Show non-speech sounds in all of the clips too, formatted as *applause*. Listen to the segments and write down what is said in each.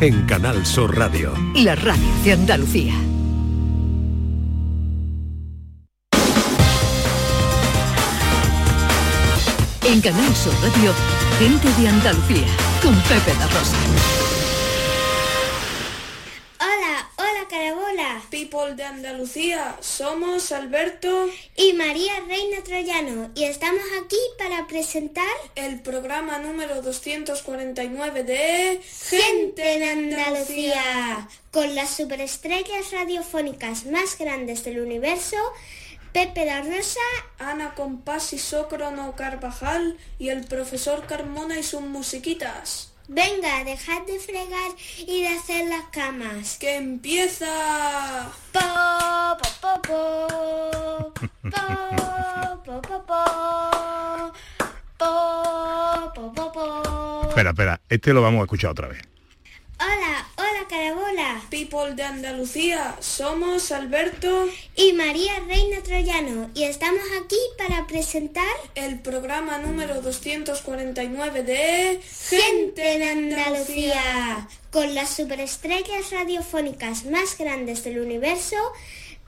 en Canal Sur Radio. La radio de Andalucía. En Canal Sur Radio, gente de Andalucía, con Pepe la Rosa. Hola, hola De Andalucía, somos Alberto y María Reina Troyano y estamos aquí para presentar el programa número 249 de Gente de Andalucía, con las superestrellas radiofónicas más grandes del universo Pepe la Rosa, Ana Compás y Sócrono Carvajal y el profesor Carmona y sus musiquitas. Venga, dejad de fregar y de hacer las camas. ¡Que empieza! Po, po, po, po. Espera, espera, este lo vamos a escuchar otra vez. Hola Carabola. People de Andalucía, somos Alberto y María Reina Troyano y estamos aquí para presentar el programa número 249 de Gente de Andalucía, con las superestrellas radiofónicas más grandes del universo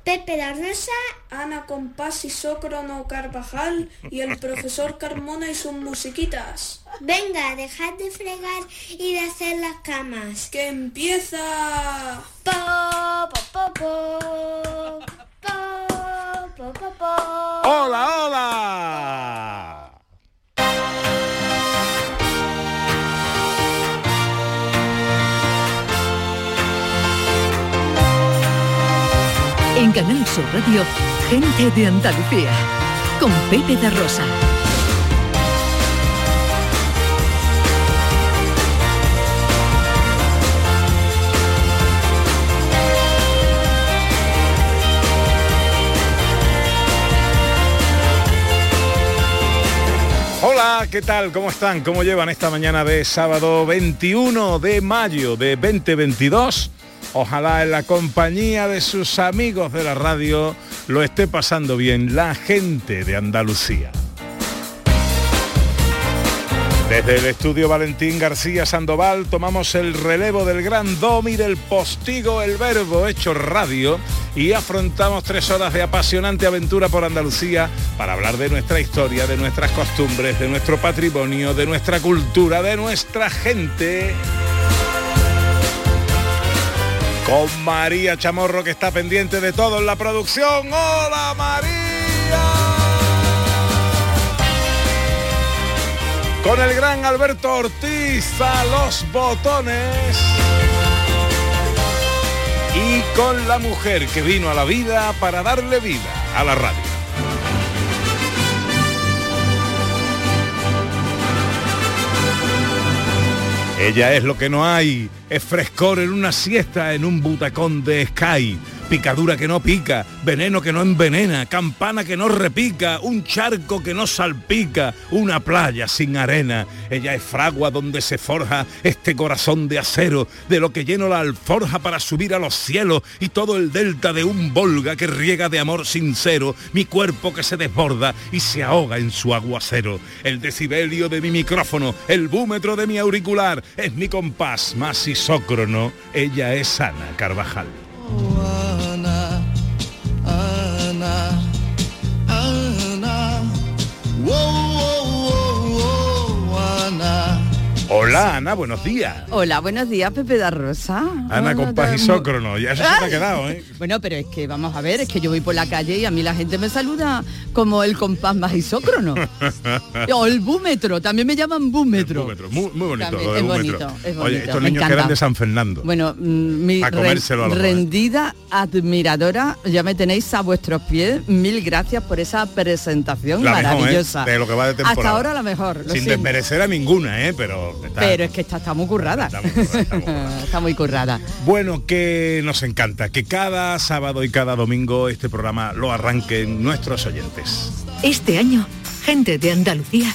Pepe la Rosa, Ana Compás y Sócrono Carvajal y el profesor Carmona y sus musiquitas. Venga, dejad de fregar y de hacer las camas. ¡Que empieza! Po, po, po, ¡Hola, hola! En Canal Sur Radio, Gente de Andalucía, con Pepe de Rosa. Hola, ¿qué tal? ¿Cómo están? ¿Cómo llevan esta mañana de sábado 21 de mayo de 2022? Ojalá en la compañía de sus amigos de la radio lo esté pasando bien la gente de Andalucía. Desde el estudio Valentín García Sandoval tomamos el relevo del gran domi del postigo El Verbo hecho radio y afrontamos tres horas de apasionante aventura por Andalucía para hablar de nuestra historia, de nuestras costumbres, de nuestro patrimonio, de nuestra cultura, de nuestra gente con María Chamorro que está pendiente de todo en la producción. ¡Hola María! Con el gran Alberto Ortiz a los botones. Y con la mujer que vino a la vida para darle vida a la radio. Ella es lo que no hay, es frescor en una siesta en un butacón de Sky, picadura que no pica, veneno que no envenena, campana que no repica, un charco que no salpica, una playa sin arena. Ella es fragua donde se forja este corazón de acero, de lo que lleno la alforja para subir a los cielos y todo el delta de un Volga que riega de amor sincero, mi cuerpo que se desborda y se ahoga en su aguacero. El decibelio de mi micrófono, el búmetro de mi auricular, es mi compás más isócrono. Ella es Ana Carvajal. Ana, Ana. Hola Ana, buenos días. Hola, buenos días, Pepe da Rosa. Ana Hola, compás da- isócrono, ya eso se te ha quedado, ¿eh? Bueno, pero es que vamos a ver, es que yo voy por la calle y a mí la gente me saluda como el compás más isócrono. *laughs* o el búmetro, también me llaman búmetro. Búmetro, Muy, muy bonito También lo de es búmetro. bonito, es Oye, bonito, estos me niños que eran de San Fernando. Bueno, mm, mi A comérselo a los dos, ¿eh? rendida admiradora, ya me tenéis a vuestros pies. Mil gracias por esa presentación La mejor, ¿eh? maravillosa. De lo que va de temporada. Hasta ahora la mejor. Sin siento. desmerecer a ninguna, ¿eh? Pero, está- Pero es que esta está muy currada. Está muy currada, está muy currada. *laughs* Está muy currada. Bueno, que nos encanta que cada sábado y cada domingo este programa lo arranquen nuestros oyentes. Este año, Gente de Andalucía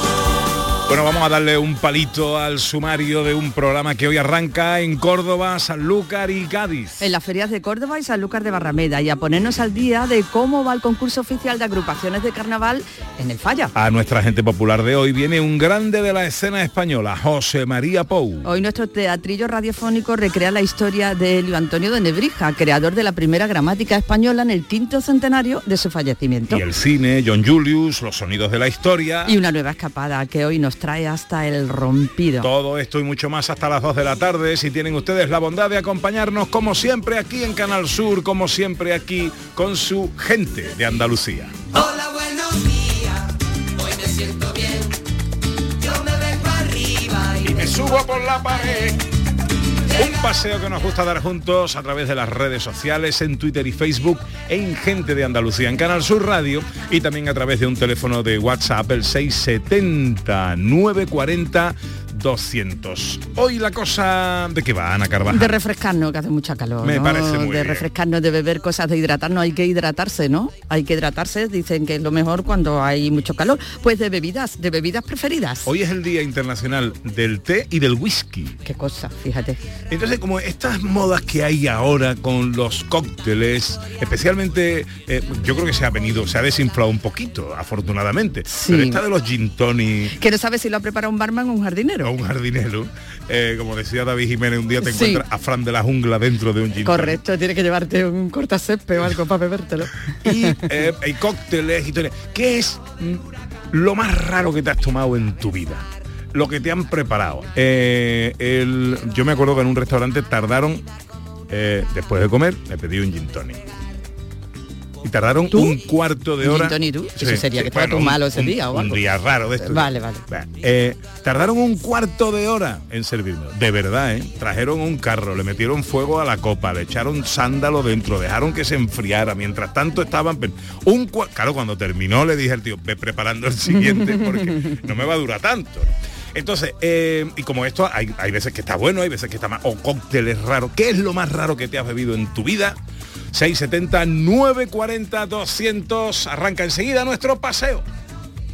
Bueno, vamos a darle un palito al sumario de un programa que hoy arranca en Córdoba, Sanlúcar y Cádiz. En las ferias de Córdoba y Sanlúcar de Barrameda y a ponernos al día de cómo va el concurso oficial de agrupaciones de carnaval en el Falla. A nuestra gente popular de hoy viene un grande de la escena española, José María Pou. Hoy nuestro teatrillo radiofónico recrea la historia de Elio Antonio de Nebrija, creador de la primera gramática española en el quinto centenario de su fallecimiento. Y el cine, John Julius, los sonidos de la historia. Y una nueva escapada que hoy nos trae hasta el rompido. Todo esto y mucho más hasta las 2 de la tarde. Si tienen ustedes la bondad de acompañarnos como siempre aquí en Canal Sur, como siempre aquí con su gente de Andalucía. Hola, buenos días. Hoy me siento bien. Yo me vengo arriba y me subo por la pared. Un paseo que nos gusta dar juntos a través de las redes sociales, en Twitter y Facebook, en Gente de Andalucía, en Canal Sur Radio y también a través de un teléfono de WhatsApp, el 670 940 200. Hoy la cosa de qué va, Ana Carvajal. De refrescarnos, que hace mucha calor. Me ¿no? parece muy De bien. refrescarnos, de beber cosas, de hidratarnos. Hay que hidratarse, ¿no? Hay que hidratarse, dicen que es lo mejor cuando hay mucho calor. Pues de bebidas, de bebidas preferidas. Hoy es el Día Internacional del Té y del Whisky. Qué cosa, fíjate. Entonces, como estas modas que hay ahora con los cócteles, especialmente, eh, yo creo que se ha venido, se ha desinflado un poquito, afortunadamente. Sí. Pero esta de los gin tonic Que no sabes si lo ha preparado un barman o un jardinero. Un jardinero, eh, como decía David Jiménez, un día te Sí. encuentras a Fran de la jungla dentro de un gin. Correcto, tienes que llevarte un cortacésped o algo para bebértelo. Y *laughs* eh, hay cócteles y todo. ¿Qué es lo más raro que te has tomado en tu vida? Lo que te han preparado. Eh, el- yo me acuerdo que en un restaurante tardaron, después de comer, me pedí un gin tonic. Y tardaron ¿Tú? un cuarto de ¿Un hora. tonic tú? Eso sería que tú un- malo ese un- día o Un día raro de esto. Vale, vale. Eh, tardaron un cuarto de hora en servirme. De verdad, ¿eh? Trajeron un carro, le metieron fuego a la copa, le echaron sándalo dentro, dejaron que se enfriara. Mientras tanto estaban... Un claro, cuando terminó le dije al tío, ve preparando el siguiente porque *laughs* no me va a durar tanto. Entonces, eh, y como esto, hay, hay veces que está bueno, hay veces que está mal, o cócteles raros. ¿Qué es lo más raro que te has bebido en tu vida? 670 940 200 arranca enseguida nuestro paseo.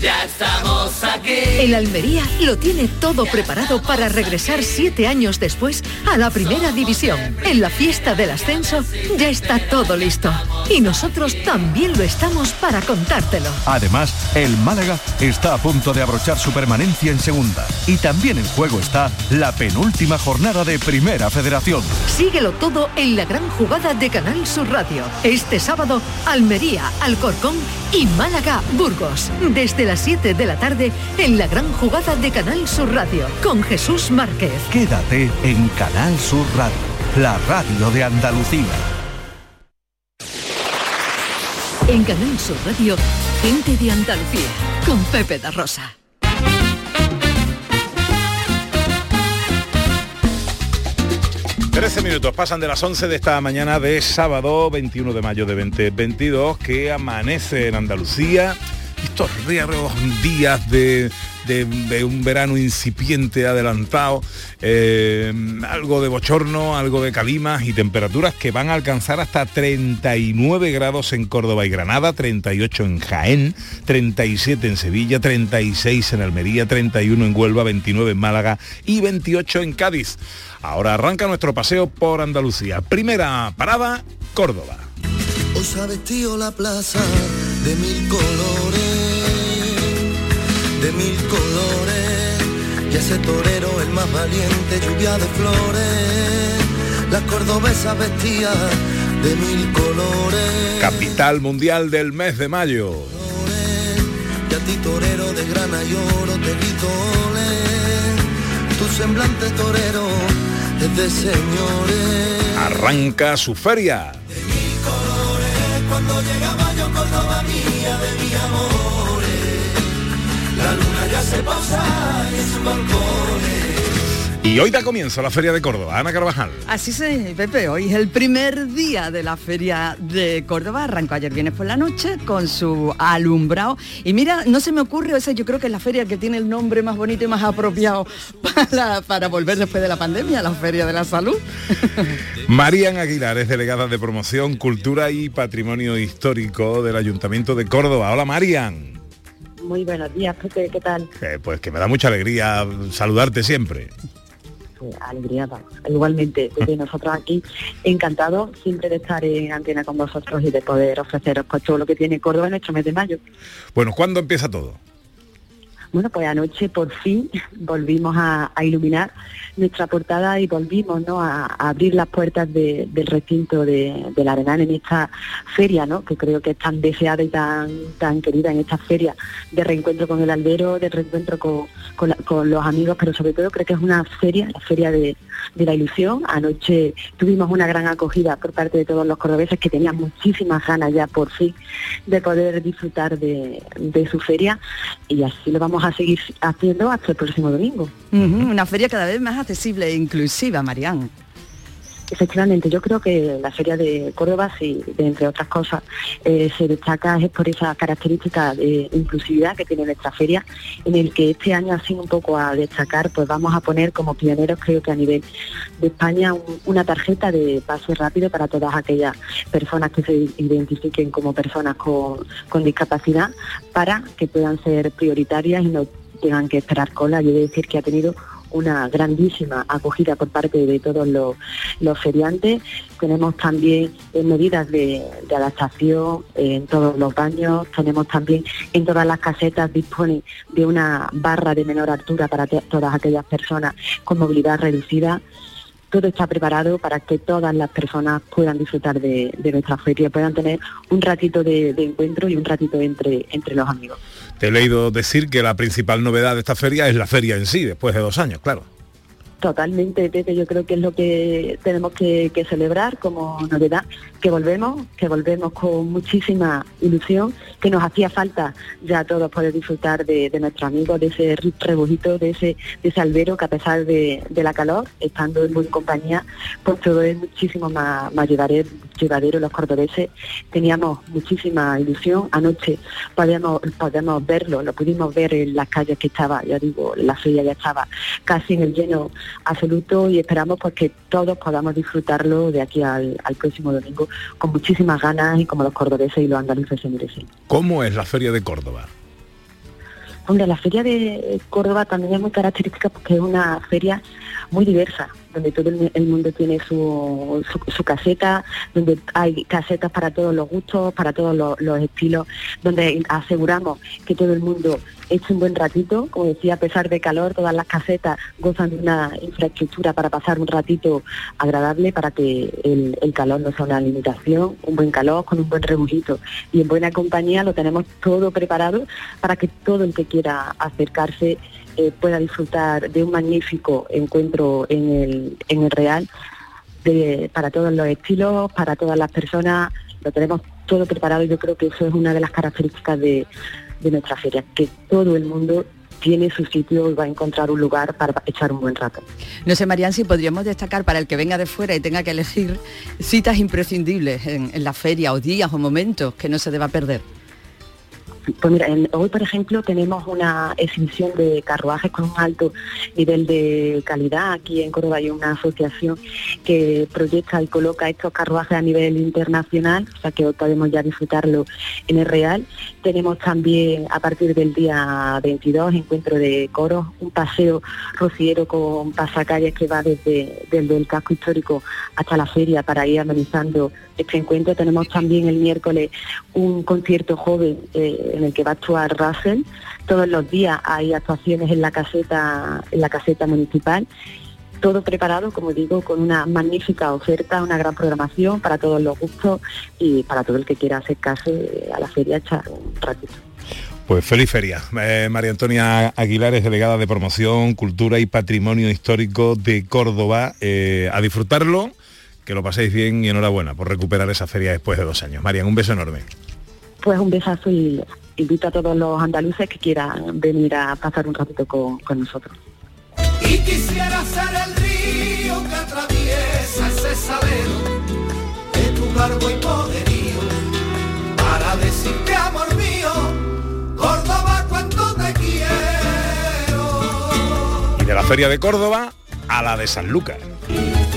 Ya estamos aquí. El Almería lo tiene todo preparado para regresar siete años después a la primera división. En la fiesta del ascenso ya está todo listo. Y nosotros también lo estamos para contártelo. Además, el Málaga está a punto de abrochar su permanencia en segunda. Y también en juego está la penúltima jornada de Primera Federación. Síguelo todo en la gran jugada de Canal Sur Radio. Este sábado, Almería, Alcorcón y Málaga, Burgos. Desde las 7 de la tarde en la gran jugada de Canal Sur Radio con Jesús Márquez. Quédate en Canal Sur Radio, la radio de Andalucía. En Canal Sur Radio, gente de Andalucía con Pepe da Rosa. Trece minutos pasan de las 11 de esta mañana de sábado 21 de mayo de 2022 que amanece en Andalucía estos raros días de, de- un verano incipiente adelantado, eh, algo de bochorno, algo de calimas y temperaturas que van a alcanzar hasta 39 grados en Córdoba y Granada, 38 en Jaén, 37 en Sevilla, 36 en Almería, 31 en Huelva, 29 en Málaga y 28 en Cádiz. Ahora arranca nuestro paseo por Andalucía. Primera parada, Córdoba. De mil colores, de mil colores. Y ese torero, el más valiente, lluvia de flores. La cordobesa vestía de mil colores. Capital mundial del mes de mayo. Y a ti torero de grana y oro te grito ole. Tu semblante torero es de señores. Arranca su feria. Cuando llegaba yo Córdoba mía de mi amores, la luna ya se posa en su balcón. Y hoy da comienzo la feria de Córdoba. Ana Carvajal. Así se, Pepe, hoy es el primer día de la Feria de Córdoba, arrancó ayer viernes por la noche con su alumbrado. Y mira, no se me ocurre, ese yo creo que es la feria que tiene el nombre más bonito y más apropiado para, para volver después de la pandemia, la Feria de la Salud. *laughs* Marian Aguilar es delegada de promoción, cultura y patrimonio histórico del Ayuntamiento de Córdoba. Hola Marian. Muy buenos días, Pepe, ¿qué tal? Eh, pues que me da mucha alegría saludarte siempre. Pues, alegría, vamos. Igualmente, desde *laughs* nosotros aquí, encantados siempre de estar en antena con vosotros y de poder ofreceros pues, todo lo que tiene Córdoba en nuestro mes de mayo. Bueno, ¿cuándo empieza todo? Bueno, pues anoche por fin volvimos a, iluminar nuestra portada y volvimos ¿no? a, abrir las puertas de- del recinto de, del Arenal en esta feria, ¿no? que creo que es tan deseada y tan, querida en esta feria de reencuentro con el albero, de reencuentro con, la- los amigos, pero sobre todo creo que es una feria, la feria de, de la ilusión. Anoche tuvimos una gran acogida por parte de todos los cordobeses que tenían muchísimas ganas ya por fin de poder disfrutar de, de su feria y así lo vamos a seguir haciendo hasta el próximo domingo. Una feria cada vez más accesible e inclusiva, Marián. Efectivamente, yo creo que la Feria de Córdoba, sí, entre otras cosas, eh, se destaca es por esa característica de inclusividad que tiene nuestra feria, en el que este año, así un poco a destacar, pues vamos a poner como pioneros, creo que a nivel de España, un- una tarjeta de pase rápido para todas aquellas personas que se identifiquen como personas con, con discapacidad, para que puedan ser prioritarias y no tengan que esperar cola. Yo he de decir que ha tenido una grandísima acogida por parte de todos los, feriantes. Tenemos también eh, medidas de, adaptación en todos los baños. Tenemos también en todas las casetas dispone de una barra de menor altura para todas aquellas personas con movilidad reducida. Todo está preparado para que todas las personas puedan disfrutar de, de nuestra feria, puedan tener un ratito de, de encuentro y un ratito entre, entre los amigos. Te he leído decir que la principal novedad de esta feria es la feria en sí, después de dos años, claro. Totalmente, Pepe, yo creo que es lo que tenemos que, que celebrar como novedad, que volvemos, que volvemos con muchísima ilusión, que nos hacía falta ya todos poder disfrutar de, de nuestros amigos, de ese rebujito, de ese, de ese albero que a pesar de, la calor, estando en buena compañía, pues todo es muchísimo más, llevadero, llevadero los cordobeses. Teníamos muchísima ilusión, anoche podemos, podemos verlo, lo pudimos ver en las calles que estaba, ya digo, la feria ya estaba casi en el lleno absoluto y esperamos pues que todos podamos disfrutarlo de aquí al próximo domingo con muchísimas ganas y como los cordobeses y los andaluces se merecen. ¿Cómo es la feria de Córdoba? Hombre, la feria de Córdoba también es muy característica porque es una feria muy diversa, donde todo el, mundo tiene su, su- caseta, donde hay casetas para todos los gustos, para todos los, los estilos, donde aseguramos que todo el mundo eche un buen ratito, como decía, a pesar de calor, todas las casetas gozan de una infraestructura para pasar un ratito agradable, para que el, el calor no sea una limitación, un buen calor con un buen rebujito y en buena compañía lo tenemos todo preparado para que todo el que quiera acercarse eh, pueda disfrutar de un magnífico encuentro en el, en el Real para todos los estilos, para todas las personas, lo tenemos todo preparado y yo creo que eso es una de las características de, nuestra feria, que todo el mundo tiene su sitio y va a encontrar un lugar para echar un buen rato. No sé, Marian, si podríamos destacar para el que venga de fuera y tenga que elegir citas imprescindibles en la feria o días o momentos que no se deba perder. Pues mira, hoy por ejemplo tenemos una exhibición de carruajes con un alto nivel de calidad. Aquí en Córdoba hay una asociación que proyecta y coloca estos carruajes a nivel internacional, o sea que hoy podemos ya disfrutarlo en el Real. Tenemos también a partir del día 22 encuentro de coros, un paseo rociero con pasacalles que va desde, desde el casco histórico hasta la feria para ir amenizando este encuentro. Tenemos también el miércoles un concierto joven eh, en el que va a actuar Russell. Todos los días hay actuaciones en la caseta, en la caseta municipal. Todo preparado, como digo, con una magnífica oferta, una gran programación para todos los gustos y para todo el que quiera acercarse a la feria echar un ratito. Pues feliz feria. Eh, María Antonia Aguilar es delegada de Promoción, Cultura y Patrimonio Histórico de Córdoba. Eh, a disfrutarlo, que lo paséis bien y enhorabuena por recuperar esa feria después de dos años. Marian, un beso enorme. Pues un besazo y invito a todos los andaluces que quieran venir a pasar un ratito con, con nosotros. Y quisiera ser el río que atraviesa ese salero de tu garbo y poderío para decirte amor mío, Córdoba cuánto te quiero. Y de la feria de Córdoba a la de Sanlúcar. Cuando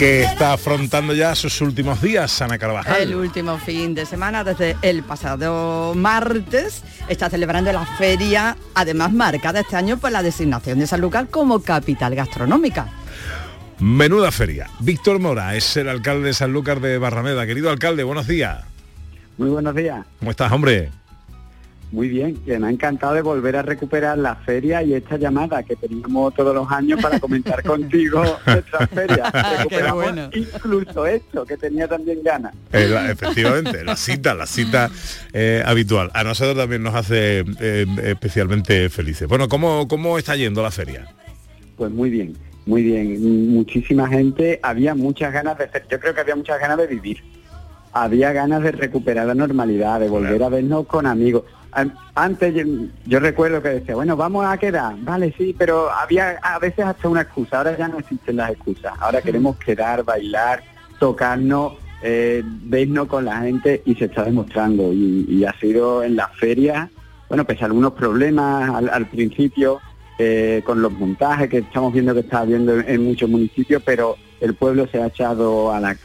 Que está afrontando ya sus últimos días, Ana Carvajal. El último fin de semana, desde el pasado martes, está celebrando la feria, además marcada este año por la designación de Sanlúcar como capital gastronómica. Menuda feria. Víctor Mora es el alcalde de Sanlúcar de Barrameda. Querido alcalde, buenos días. Muy buenos días. ¿Cómo estás, hombre? Muy bien, que me ha encantado de volver a recuperar la feria y esta llamada que teníamos todos los años para comentar *laughs* contigo nuestra feria. Recuperamos bueno. incluso esto, que tenía también ganas. Eh, la- efectivamente, la cita, la cita *laughs* eh, habitual. A nosotros también nos hace eh, especialmente felices. Bueno, ¿cómo, ¿cómo está yendo la feria? Pues muy bien, muy bien. Muchísima gente, había muchas ganas de hacer, yo creo que había muchas ganas de vivir. Había ganas de recuperar la normalidad, de volver a vernos con amigos. An- Antes yo, yo recuerdo que decía, bueno, vamos a quedar, vale, sí, pero había a veces hasta una excusa, ahora ya no existen las excusas, ahora queremos quedar, bailar, tocarnos, eh, vernos con la gente y se está demostrando. Y, y ha sido en la feria, bueno, pese a algunos problemas al, al principio, eh, con los montajes que estamos viendo que está habiendo en, en muchos municipios, pero el pueblo se ha echado a la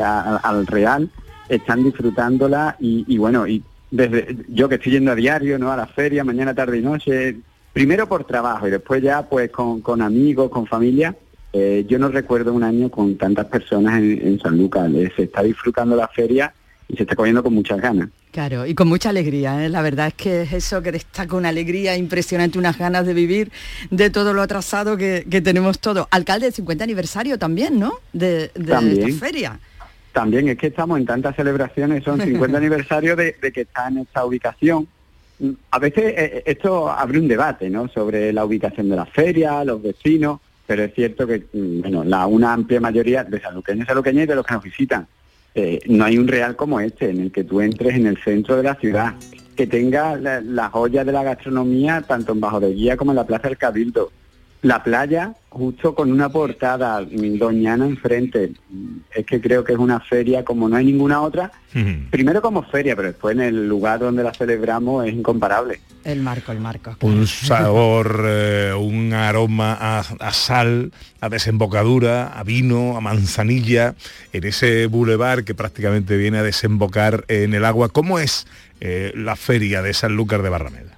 al real, están disfrutándola y, y bueno, y desde yo que estoy yendo a diario, ¿no? A la feria, mañana, tarde y noche, primero por trabajo y después ya pues con, con amigos, con familia. eh, yo no recuerdo un año con tantas personas en, en San Lucas. Eh, Se está disfrutando la feria y se está cogiendo con muchas ganas. Claro, y con mucha alegría, ¿eh? la verdad es que es eso que destaca una alegría impresionante, unas ganas de vivir de todo lo atrasado que, que tenemos todo. Alcalde, 50 aniversario también, ¿no? De, de También. esta feria. También es que estamos en tantas celebraciones, son 50 *laughs* aniversarios de, de que está en esta ubicación. A veces eh, esto abre un debate, ¿no? Sobre la ubicación de la feria, los vecinos, pero es cierto que, mm, bueno, la una amplia mayoría de saluqueños y saluqueñas y de los que nos visitan, eh, no hay un real como este, en el que tú entres en el centro de la ciudad, que tenga la, la joya de la gastronomía tanto en Bajo de Guía como en la Plaza del Cabildo. La playa, justo con una portada doñana enfrente, es que creo que es una feria como no hay ninguna otra, primero como feria, pero después en el lugar donde la celebramos es incomparable. El marco, el marco. Un sabor, eh, un aroma a, a sal, a desembocadura, a vino, a manzanilla, en ese bulevar que prácticamente viene a desembocar en el agua. ¿Cómo es eh, la feria de Sanlúcar de Barrameda?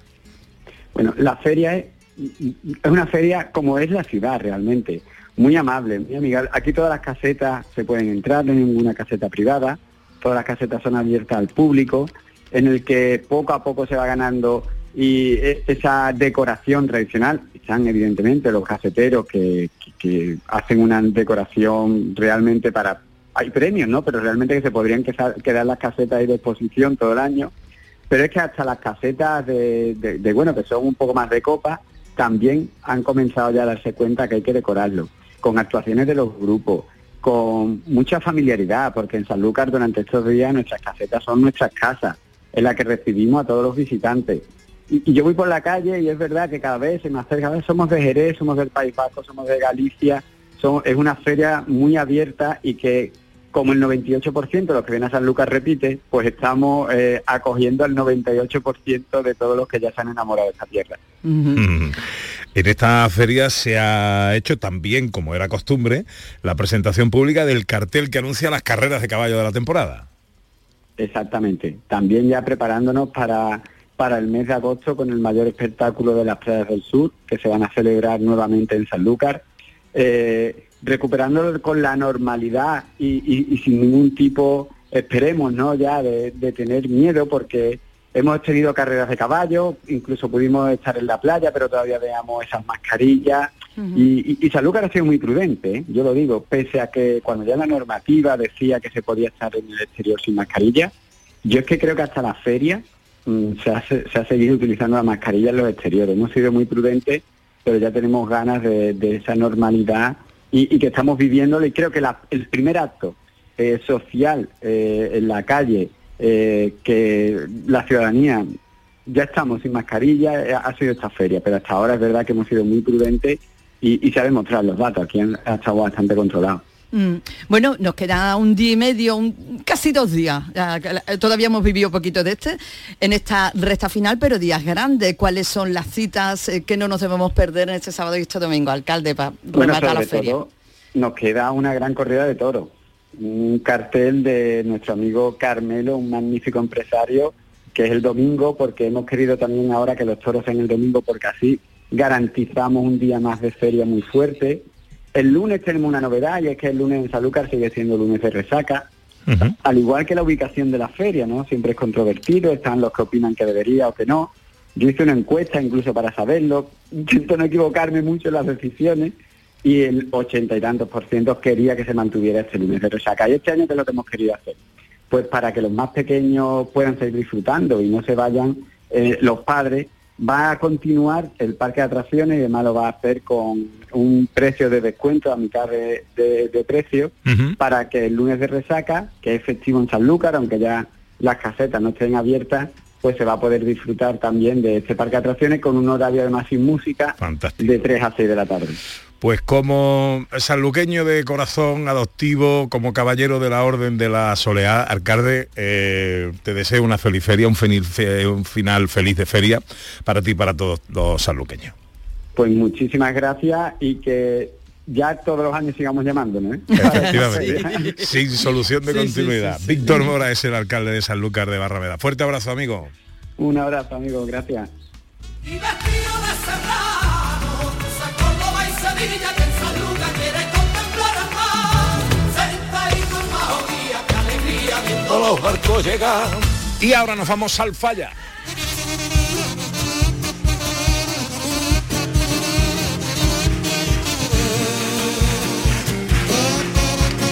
Bueno, la feria es, es una feria como es la ciudad realmente, muy amable, muy amigable. Aquí todas las casetas se pueden entrar, no hay ninguna caseta privada, todas las casetas son abiertas al público, en el que poco a poco se va ganando y e- esa decoración tradicional, están evidentemente los caseteros que, hacen una decoración realmente para hay premios, ¿no? Pero realmente que se podrían quedar, quedar las casetas ahí de exposición todo el año. Pero es que hasta las casetas de, de- de, bueno, que son un poco más de copa, también han comenzado ya a darse cuenta que hay que decorarlo, con actuaciones de los grupos, con mucha familiaridad, porque en Sanlúcar durante estos días nuestras casetas son nuestras casas, en las que recibimos a todos los visitantes. Y, yo voy por la calle y es verdad que cada vez se me acerca, vez somos de Jerez, somos del País Vasco, somos de Galicia, es una feria muy abierta y que como el 98% de los que vienen a Sanlúcar repite, pues estamos eh, acogiendo al 98% de todos los que ya se han enamorado de esta tierra. Mm. En esta feria se ha hecho también, como era costumbre, la presentación pública del cartel que anuncia las carreras de caballo de la temporada. Exactamente. También ya preparándonos para, para el mes de agosto con el mayor espectáculo de las playas del sur, que se van a celebrar nuevamente en Sanlúcar, eh, recuperándolo con la normalidad y, y- y sin ningún tipo, esperemos, ¿no? Ya de, de tener miedo, porque hemos tenido carreras de caballo, incluso pudimos estar en la playa, pero todavía veamos esas mascarillas. Y, y, y Sanlúcar ha sido muy prudente, ¿eh? yo lo digo, pese a que cuando ya la normativa decía que se podía estar en el exterior sin mascarilla, yo es que creo que hasta la feria mm, se, ha, se ha seguido utilizando la mascarilla en los exteriores. Hemos sido muy prudentes, pero ya tenemos ganas de, de esa normalidad y, y que estamos viviéndolo. Y creo que la- el primer acto eh, social eh, en la calle, eh, que la ciudadanía ya estamos sin mascarilla, eh, ha sido esta feria, pero hasta ahora es verdad que hemos sido muy prudentes y, se ha demostrado los datos, aquí ha estado bastante controlado. Mm, Bueno, nos queda un día y medio, un- casi dos días. Todavía hemos vivido poquito de este en esta recta final, pero días grandes. ¿Cuáles son las citas eh, que no nos debemos perder en este sábado y este domingo, alcalde, para Bueno, rematar la feria? todo nos queda una gran corrida de toros. Un cartel de nuestro amigo Carmelo, un magnífico empresario, que es el domingo, porque hemos querido también ahora que los toros sean el domingo, porque así garantizamos un día más de feria muy fuerte. El lunes tenemos una novedad y es que el lunes en Sanlúcar sigue siendo lunes de resaca. Al igual que la ubicación de la feria, ¿no? Siempre es controvertido, están los que opinan que debería o que no. Yo hice una encuesta incluso para saberlo, *laughs* intento no equivocarme mucho en las decisiones y el ochenta y tantos por ciento quería que se mantuviera este lunes de resaca. Y este año, ¿qué es lo que hemos querido hacer? Pues para que los más pequeños puedan seguir disfrutando y no se vayan eh, los padres, va a continuar el parque de atracciones y además lo va a hacer con un precio de descuento a mitad de, de- de precio para que el lunes de resaca, que es festivo en Sanlúcar, aunque ya las casetas no estén abiertas, pues se va a poder disfrutar también de este parque de atracciones con un horario además sin música de 3 a 6 de la tarde. Pues como sanluqueño de corazón adoptivo, como caballero de la Orden de la Soleá, alcalde, eh, te deseo una feliz feria, un, fenil- fe- un final feliz de feria para ti y para todos los sanluqueños. Pues muchísimas gracias y que ya todos los años sigamos llamándonos. ¿eh? Efectivamente, sin solución de Sí, continuidad. sí, sí. Víctor Mora es el alcalde de Sanlúcar de Barrameda. Fuerte abrazo, amigo. Un abrazo, amigo, gracias. Los barcos llegan. Y ahora nos vamos al falla.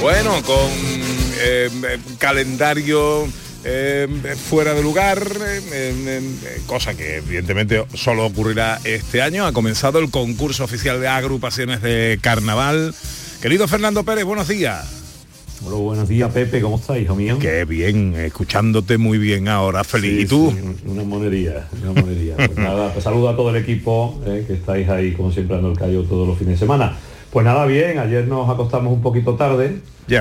Bueno, con eh, calendario eh, fuera de lugar, eh, cosa que evidentemente solo ocurrirá este año, ha comenzado el concurso oficial de agrupaciones de carnaval. Querido Fernando Pérez, buenos días. Hola, buenos días, Pepe, ¿cómo estás, hijo mío? Qué bien, escuchándote muy bien ahora, feliz. ¿Y tú? una monería, una monería. Pues *laughs* nada, pues saludo a todo el equipo eh, que estáis ahí, como siempre, dando el callo todos los fines de semana. Pues nada, bien, ayer nos acostamos un poquito tarde,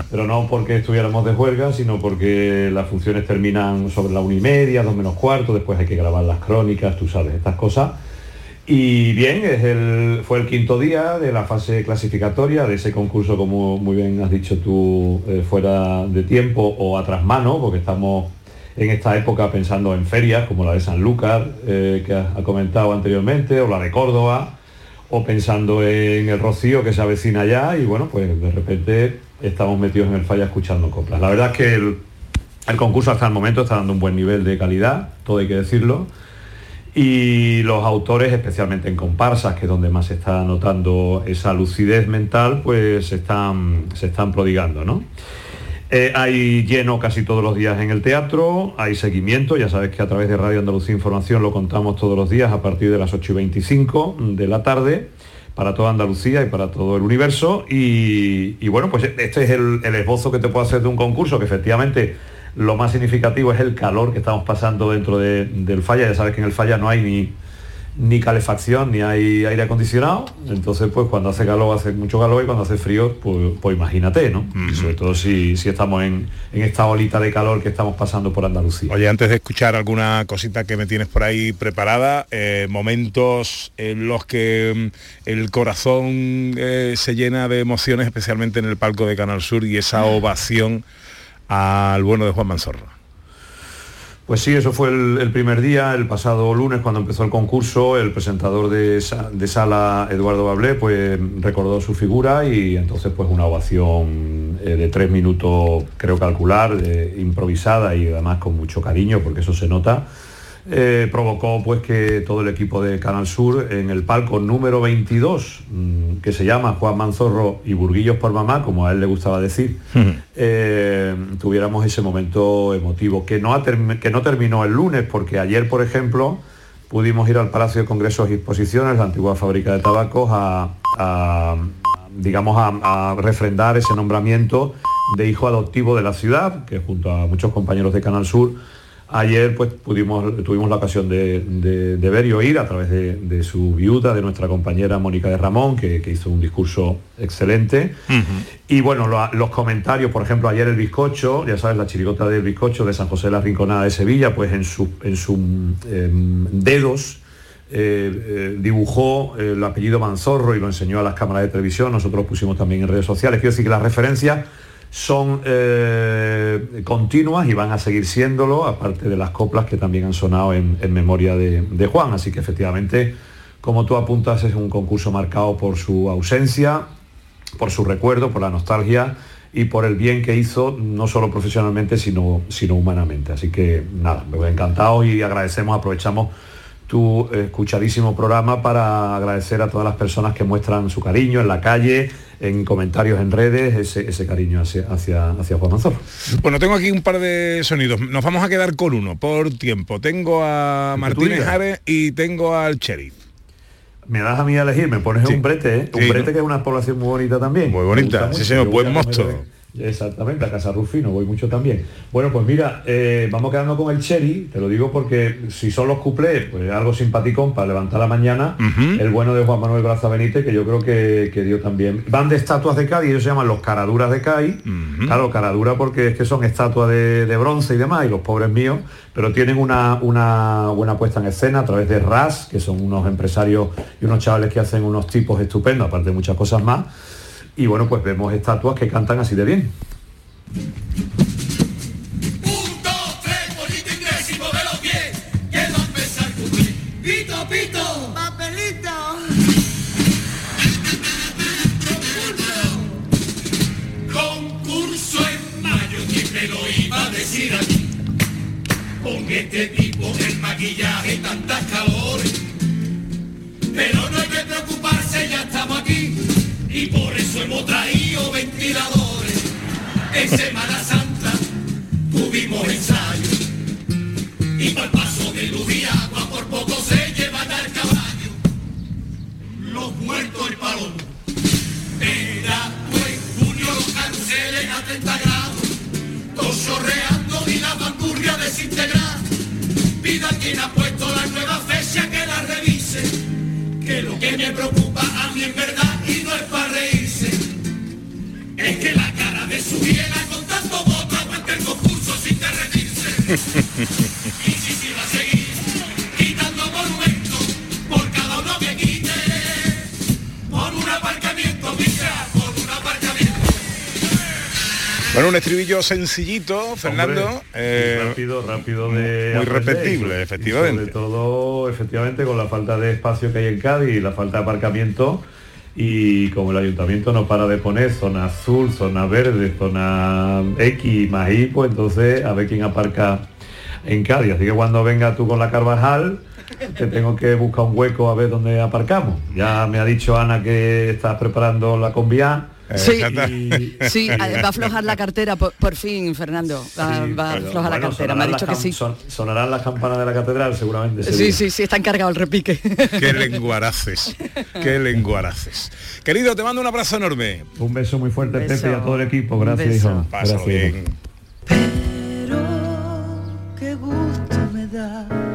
pero no porque estuviéramos de huelga, sino porque las funciones terminan sobre la una y media, dos menos cuarto, después hay que grabar las crónicas, tú sabes, estas cosas. Y bien, fue el quinto día de la fase clasificatoria de ese concurso, como muy bien has dicho tú, eh, fuera de tiempo o a mano, porque estamos en esta época pensando en ferias como la de Sanlúcar, eh, que ha, ha comentado anteriormente, o la de Córdoba, o pensando en el Rocío que se avecina ya, y bueno, pues de repente estamos metidos en el falla escuchando coplas. La verdad es que el concurso hasta el momento está dando un buen nivel de calidad, todo hay que decirlo y los autores, especialmente en comparsas, que es donde más se está notando esa lucidez mental, pues se están, se están prodigando, ¿no? Eh, hay lleno casi todos los días en el teatro, hay seguimiento, ya sabes que a través de Radio Andalucía Información lo contamos todos los días a partir de las 8 y 25 de la tarde para toda Andalucía y para todo el universo. Y, bueno, pues este es el, el esbozo que te puedo hacer de un concurso que efectivamente lo más significativo es el calor que estamos pasando dentro de- del falla. Ya sabes que en el falla no hay ni, ni calefacción ni hay aire acondicionado. Entonces, pues cuando hace calor hace mucho calor y cuando hace frío, pues, pues imagínate, ¿no? Sobre todo si, si estamos en, en esta olita de calor que estamos pasando por Andalucía. Oye, antes de escuchar alguna cosita que me tienes por ahí preparada, eh, momentos en los que mm, el corazón eh, se llena de emociones, especialmente en el palco de Canal Sur y esa ovación al bueno de Juan Manzorro. Pues sí, eso fue el, primer día, el pasado lunes cuando empezó el concurso, el presentador de, sa- de sala, Eduardo Bablé, pues recordó su figura y entonces pues una ovación eh, de tres minutos, creo calcular, de- improvisada y además con mucho cariño, porque eso se nota, eh, provocó pues que todo el equipo de Canal Sur en el palco número 22, mm, que se llama Juan Manzorro y Burguillos por Mamá, como a él le gustaba decir, eh, tuviéramos ese momento emotivo, que no, ha que no terminó el lunes, porque ayer, por ejemplo, pudimos ir al Palacio de Congresos y Exposiciones, la antigua fábrica de tabacos, a, a, digamos, a, a refrendar ese nombramiento de hijo adoptivo de la ciudad, que junto a muchos compañeros de Canal Sur, ayer pues pudimos, tuvimos la ocasión de, de- de ver y oír a través de, de su viuda, de nuestra compañera Mónica de Ramón, que, que hizo un discurso excelente. Y bueno, lo- los comentarios, por ejemplo, ayer el bizcocho, ya sabes, la chirigota del bizcocho de San José de la Rinconada de Sevilla, pues en sus en su, em, dedos eh, eh, dibujó el apellido Manzorro y lo enseñó a las cámaras de televisión, nosotros lo pusimos también en redes sociales. Quiero decir que las referencias son eh, continuas y van a seguir siéndolo, aparte de las coplas que también han sonado en, memoria de, Juan. Así que efectivamente, como tú apuntas, es un concurso marcado por su ausencia, por su recuerdo, por la nostalgia y por el bien que hizo, no solo profesionalmente, sino, sino humanamente. Así que nada, me encantado y agradecemos, aprovechamos tu escuchadísimo programa para agradecer a todas las personas que muestran su cariño en la calle, en comentarios en redes, ese, ese cariño hacia, hacia, hacia Juan Manzorro. Bueno, tengo aquí un par de sonidos. Nos vamos a quedar con uno por tiempo. Tengo a Martínez. Ares y tengo al Sheriff. Me das a mí a elegir, me pones un brete, ¿eh? Un Sí, brete ¿no? que es una población muy bonita también. Muy bonita, sí, señor, buen mosto. Exactamente, a Casa Rufino, voy mucho también. Bueno, pues mira, eh, vamos quedando con el Cherry, te lo digo porque si son los cuplés, pues algo simpaticón para levantar la mañana, el bueno de Juan Manuel Braza Benítez, que yo creo que, que dio también. Van de estatuas de Cádiz, ellos se llaman los caraduras de Cádiz. Claro, caradura porque es que son estatuas de, de bronce y demás, y los pobres míos, pero tienen una, una buena puesta en escena a través de RAS, que son unos empresarios y unos chavales que hacen unos tipos estupendos, aparte de muchas cosas más. Y bueno, pues vemos estatuas que cantan así de bien. inglés y mueve los pies, que va a empezar cuplé. Pito, pito, papelito. Concurso en mayo, ¿quién me lo iba a decir a mí? Con este tipo del maquillaje y tantas calores. En Semana Santa estribillo sencillito, Fernando. Hombre, eh, rápido, rápido de muy aprender, repetible, y efectivamente. y sobre todo, efectivamente, con la falta de espacio que hay en Cádiz y la falta de aparcamiento. Y como el ayuntamiento no para de poner zona azul, zona verde, zona X más Y, pues entonces a ver quién aparca en Cádiz. Así que cuando venga tú con la Carvajal, te tengo que buscar un hueco a ver dónde aparcamos. Ya me ha dicho Ana que estás preparando la convía Sí, sí, va a aflojar la cartera por, por fin, Fernando. Va, va a aflojar la cartera, me ha dicho que sí. Son, sonarán las campanas de la catedral seguramente. Sí, día. sí, sí, está encargado el repique. *laughs* Qué lenguaraces, qué lenguaraces. Querido, te mando un abrazo enorme. Un beso muy fuerte, Beso. Pepe, y a todo el equipo. Gracias, hijo. Pásalo Gracias. bien. Qué gusto me da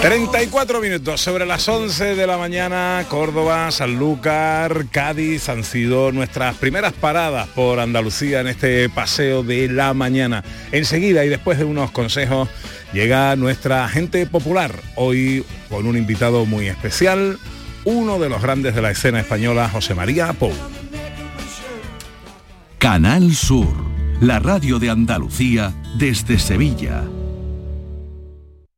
34 minutos sobre las 11 de la mañana, Córdoba, Sanlúcar, Cádiz han sido nuestras primeras paradas por Andalucía en este paseo de la mañana. Enseguida y después de unos consejos llega nuestra gente popular, hoy con un invitado muy especial, uno de los grandes de la escena española, José María Pou. Canal Sur, la radio de Andalucía desde Sevilla.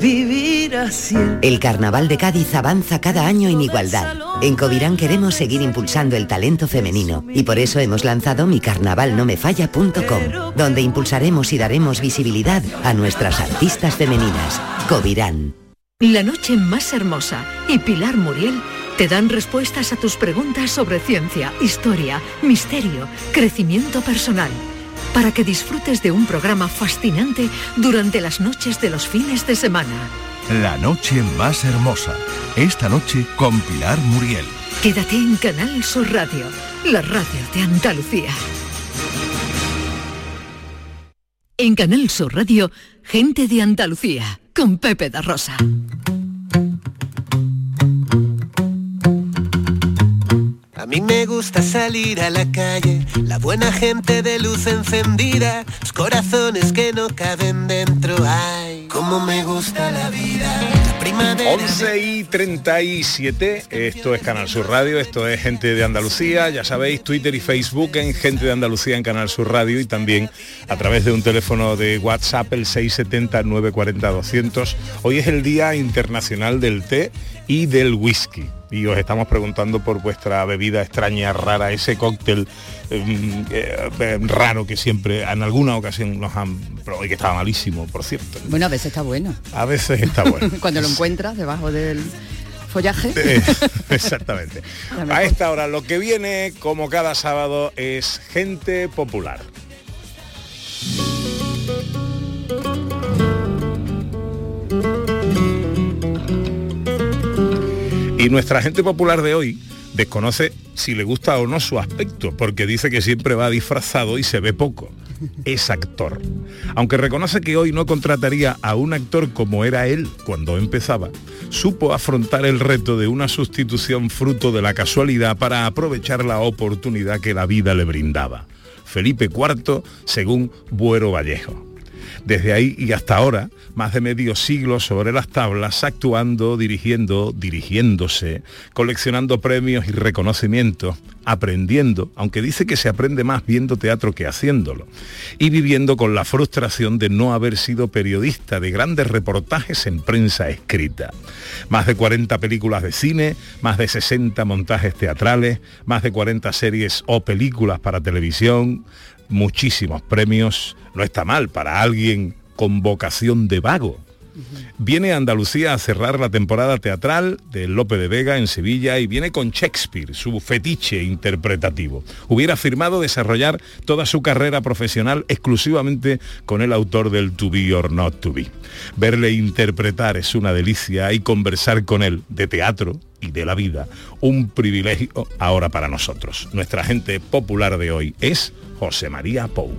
vivir así. El Carnaval de Cádiz avanza cada año en igualdad. En Covirán queremos seguir impulsando el talento femenino y por eso hemos lanzado micarnavalnomefalla.com, donde impulsaremos y daremos visibilidad a nuestras artistas femeninas. Covirán. La noche más hermosa y Pilar Muriel te dan respuestas a tus preguntas sobre ciencia, historia, misterio, crecimiento personal, para que disfrutes de un programa fascinante durante las noches de los fines de semana. La noche más hermosa. Esta noche con Pilar Muriel. Quédate en Canal Sur Radio, la radio de Andalucía. En Canal Sur Radio, gente de Andalucía, con Pepe da Rosa. Mí me gusta salir a la calle, la buena gente de luz encendida, los corazones que no caben dentro. Ay, cómo me gusta la vida. La primavera. 11 y 37, esto es Canal Sur Radio, esto es Gente de Andalucía, ya sabéis, Twitter y Facebook en Gente de Andalucía en Canal Sur Radio y también a través de un teléfono de WhatsApp el 670-940-200. Hoy es el Día Internacional del Té y del Whisky y os estamos preguntando por vuestra bebida extraña, rara, ese cóctel eh, eh, raro que siempre en alguna ocasión nos han probado y que estaba malísimo, por cierto. Bueno, a veces está bueno. A veces está bueno. *laughs* Cuando lo encuentras debajo del follaje. Eh, *laughs* Exactamente. *laughs* A esta hora lo que viene, como cada sábado, es gente popular. Y nuestra gente popular de hoy desconoce si le gusta o no su aspecto, porque dice que siempre va disfrazado y se ve poco. Es actor. Aunque reconoce que hoy no contrataría a un actor como era él cuando empezaba, supo afrontar el reto de una sustitución fruto de la casualidad para aprovechar la oportunidad que la vida le brindaba. Felipe IV, según Buero Vallejo. Desde ahí y hasta ahora, más de medio siglo sobre las tablas, actuando, dirigiendo, dirigiéndose, coleccionando premios y reconocimientos, aprendiendo, aunque dice que se aprende más viendo teatro que haciéndolo, y viviendo con la frustración de no haber sido periodista de grandes reportajes en prensa escrita. Más de 40 películas de cine, más de 60 montajes teatrales, más de 40 series o películas para televisión, muchísimos premios, no está mal para alguien con vocación de vago. Viene a Andalucía a cerrar la temporada teatral de Lope de Vega en Sevilla y viene con Shakespeare, su fetiche interpretativo. Hubiera firmado desarrollar toda su carrera profesional exclusivamente con el autor del To Be or Not To Be. Verle interpretar es una delicia y conversar con él de teatro y de la vida, un privilegio ahora para nosotros. Nuestra gente popular de hoy es José María Pou.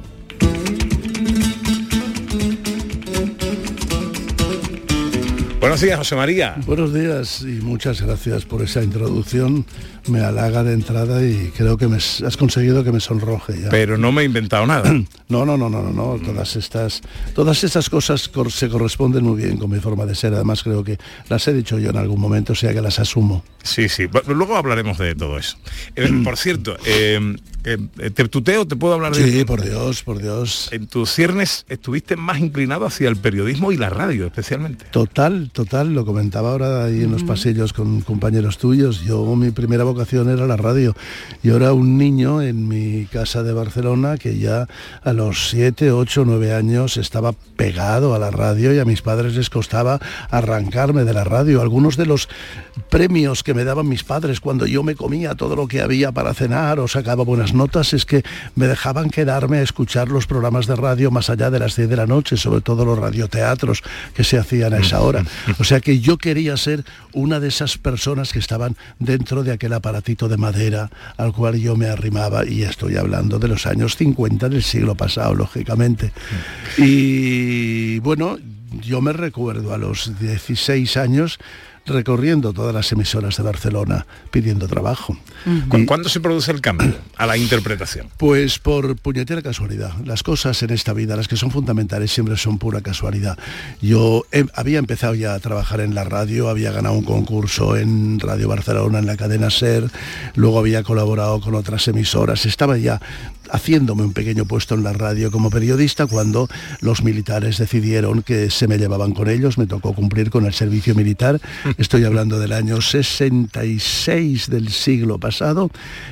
Buenos días, José María. Buenos días y muchas gracias por esa introducción. Me halaga de entrada y creo que me has conseguido que me sonroje ya. Pero no me he inventado nada. *clears throat* No, no, no, no, no, no. Todas estas, todas estas cosas se corresponden muy bien con mi forma de ser. Además creo que las he dicho yo en algún momento, o sea que las asumo. Sí, sí. Luego hablaremos de todo eso. Eh, *clears throat* por cierto, eh, eh, ¿te tuteo? ¿Te puedo hablar de Sí, por Dios, por Dios. En tus ciernes estuviste más inclinado hacia el periodismo y la radio, especialmente. Total, total. Lo comentaba ahora ahí en los pasillos con compañeros tuyos. Yo, mi primera vocación era la radio. Yo era un niño en mi casa de Barcelona que ya a los 7, 8, 9 años estaba pegado a la radio y a mis padres les costaba arrancarme de la radio. Algunos de los premios que me daban mis padres cuando yo me comía todo lo que había para cenar o sacaba buenas notas es que me dejaban quedarme a escuchar los programas de radio más allá de las 10 de la noche, sobre todo los radioteatros que se hacían a esa hora. O sea que yo quería ser una de esas personas que estaban dentro de aquel aparatito de madera al cual yo me arrimaba y estoy hablando de los años 50 del siglo pasado, lógicamente. Y bueno, yo me recuerdo a los 16 años recorriendo todas las emisoras de Barcelona pidiendo trabajo. ¿Cuándo se produce el cambio a la interpretación? Pues por puñetera casualidad. Las cosas en esta vida, las que son fundamentales, siempre son pura casualidad. Yo había empezado ya a trabajar en la radio, había ganado un concurso en Radio Barcelona, en la cadena SER, luego había colaborado con otras emisoras, estaba ya haciéndome un pequeño puesto en la radio como periodista cuando los militares decidieron que se me llevaban con ellos, me tocó cumplir con el servicio militar, estoy hablando del año 66 del siglo pasado,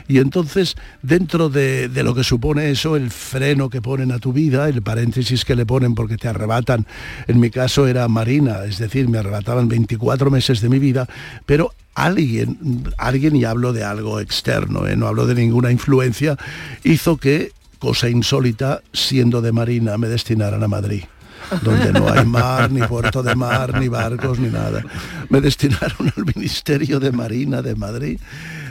y entonces dentro de, de lo que supone eso, el freno que ponen a tu vida, el paréntesis que le ponen porque te arrebatan, en mi caso era Marina, es decir, me arrebataban 24 meses de mi vida, pero alguien, alguien y hablo de algo externo, ¿eh? no hablo de ninguna influencia, hizo que, cosa insólita, siendo de Marina, me destinaran a Madrid donde no hay mar, ni puerto de mar, ni barcos, ni nada. Me destinaron al Ministerio de Marina de Madrid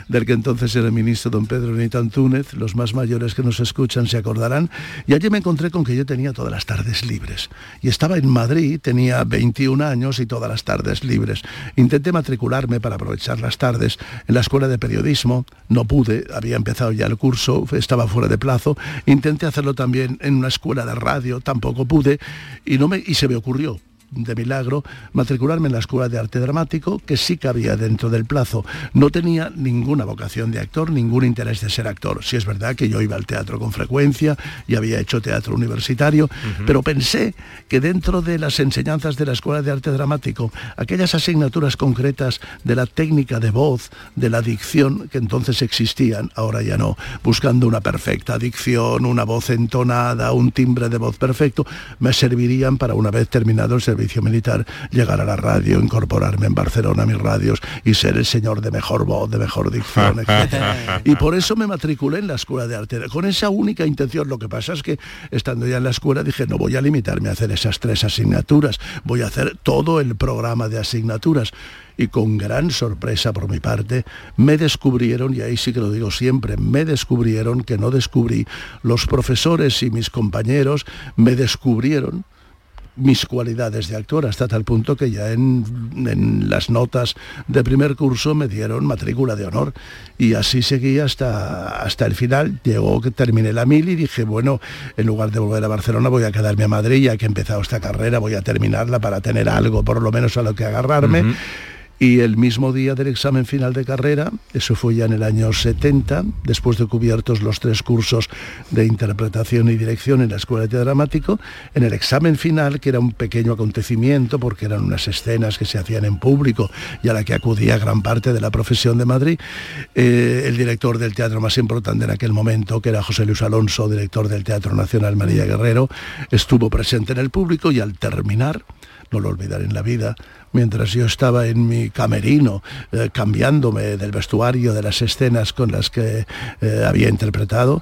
del que entonces era ministro don Pedro Benito Antúnez, los más mayores que nos escuchan se acordarán, y allí me encontré con que yo tenía todas las tardes libres. Y estaba en Madrid, tenía 21 años y todas las tardes libres. Intenté matricularme para aprovechar las tardes en la escuela de periodismo, no pude, había empezado ya el curso, estaba fuera de plazo, intenté hacerlo también en una escuela de radio, tampoco pude, y, no me, y se me ocurrió, de milagro matricularme en la Escuela de Arte Dramático, que sí cabía dentro del plazo. No tenía ninguna vocación de actor, ningún interés de ser actor. Si es verdad que yo iba al teatro con frecuencia y había hecho teatro universitario, pero pensé que dentro de las enseñanzas de la Escuela de Arte Dramático, aquellas asignaturas concretas de la técnica de voz, de la dicción, que entonces existían, ahora ya no, buscando una perfecta dicción, una voz entonada, un timbre de voz perfecto, me servirían para una vez terminado el servicio servicio militar, llegar a la radio, incorporarme en Barcelona a mis radios y ser el señor de mejor voz, de mejor dicción, *laughs* etc. Y por eso me matriculé en la Escuela de Arte, con esa única intención. Lo que pasa es que estando ya en la escuela dije, no voy a limitarme a hacer esas tres asignaturas, voy a hacer todo el programa de asignaturas y con gran sorpresa por mi parte, me descubrieron, y ahí sí que lo digo siempre, me descubrieron que no descubrí, los profesores y mis compañeros me descubrieron mis cualidades de actor hasta tal punto que ya en, en, las notas de primer curso me dieron matrícula de honor y así seguí hasta, hasta el final. Llegó que terminé la mil y dije, bueno, en lugar de volver a Barcelona voy a quedarme a Madrid ya que he empezado esta carrera, voy a terminarla para tener algo por lo menos a lo que agarrarme. Y el mismo día del examen final de carrera, eso fue ya en el año 70, después de cubiertos los tres cursos de interpretación y dirección en la Escuela de Dramático, en el examen final, que era un pequeño acontecimiento, porque eran unas escenas que se hacían en público y a la que acudía gran parte de la profesión de Madrid, eh, el director del teatro más importante en aquel momento, que era José Luis Alonso, director del Teatro Nacional María Guerrero, estuvo presente en el público y al terminar, no lo olvidaré en la vida, mientras yo estaba en mi camerino eh, cambiándome del vestuario de las escenas con las que eh, había interpretado,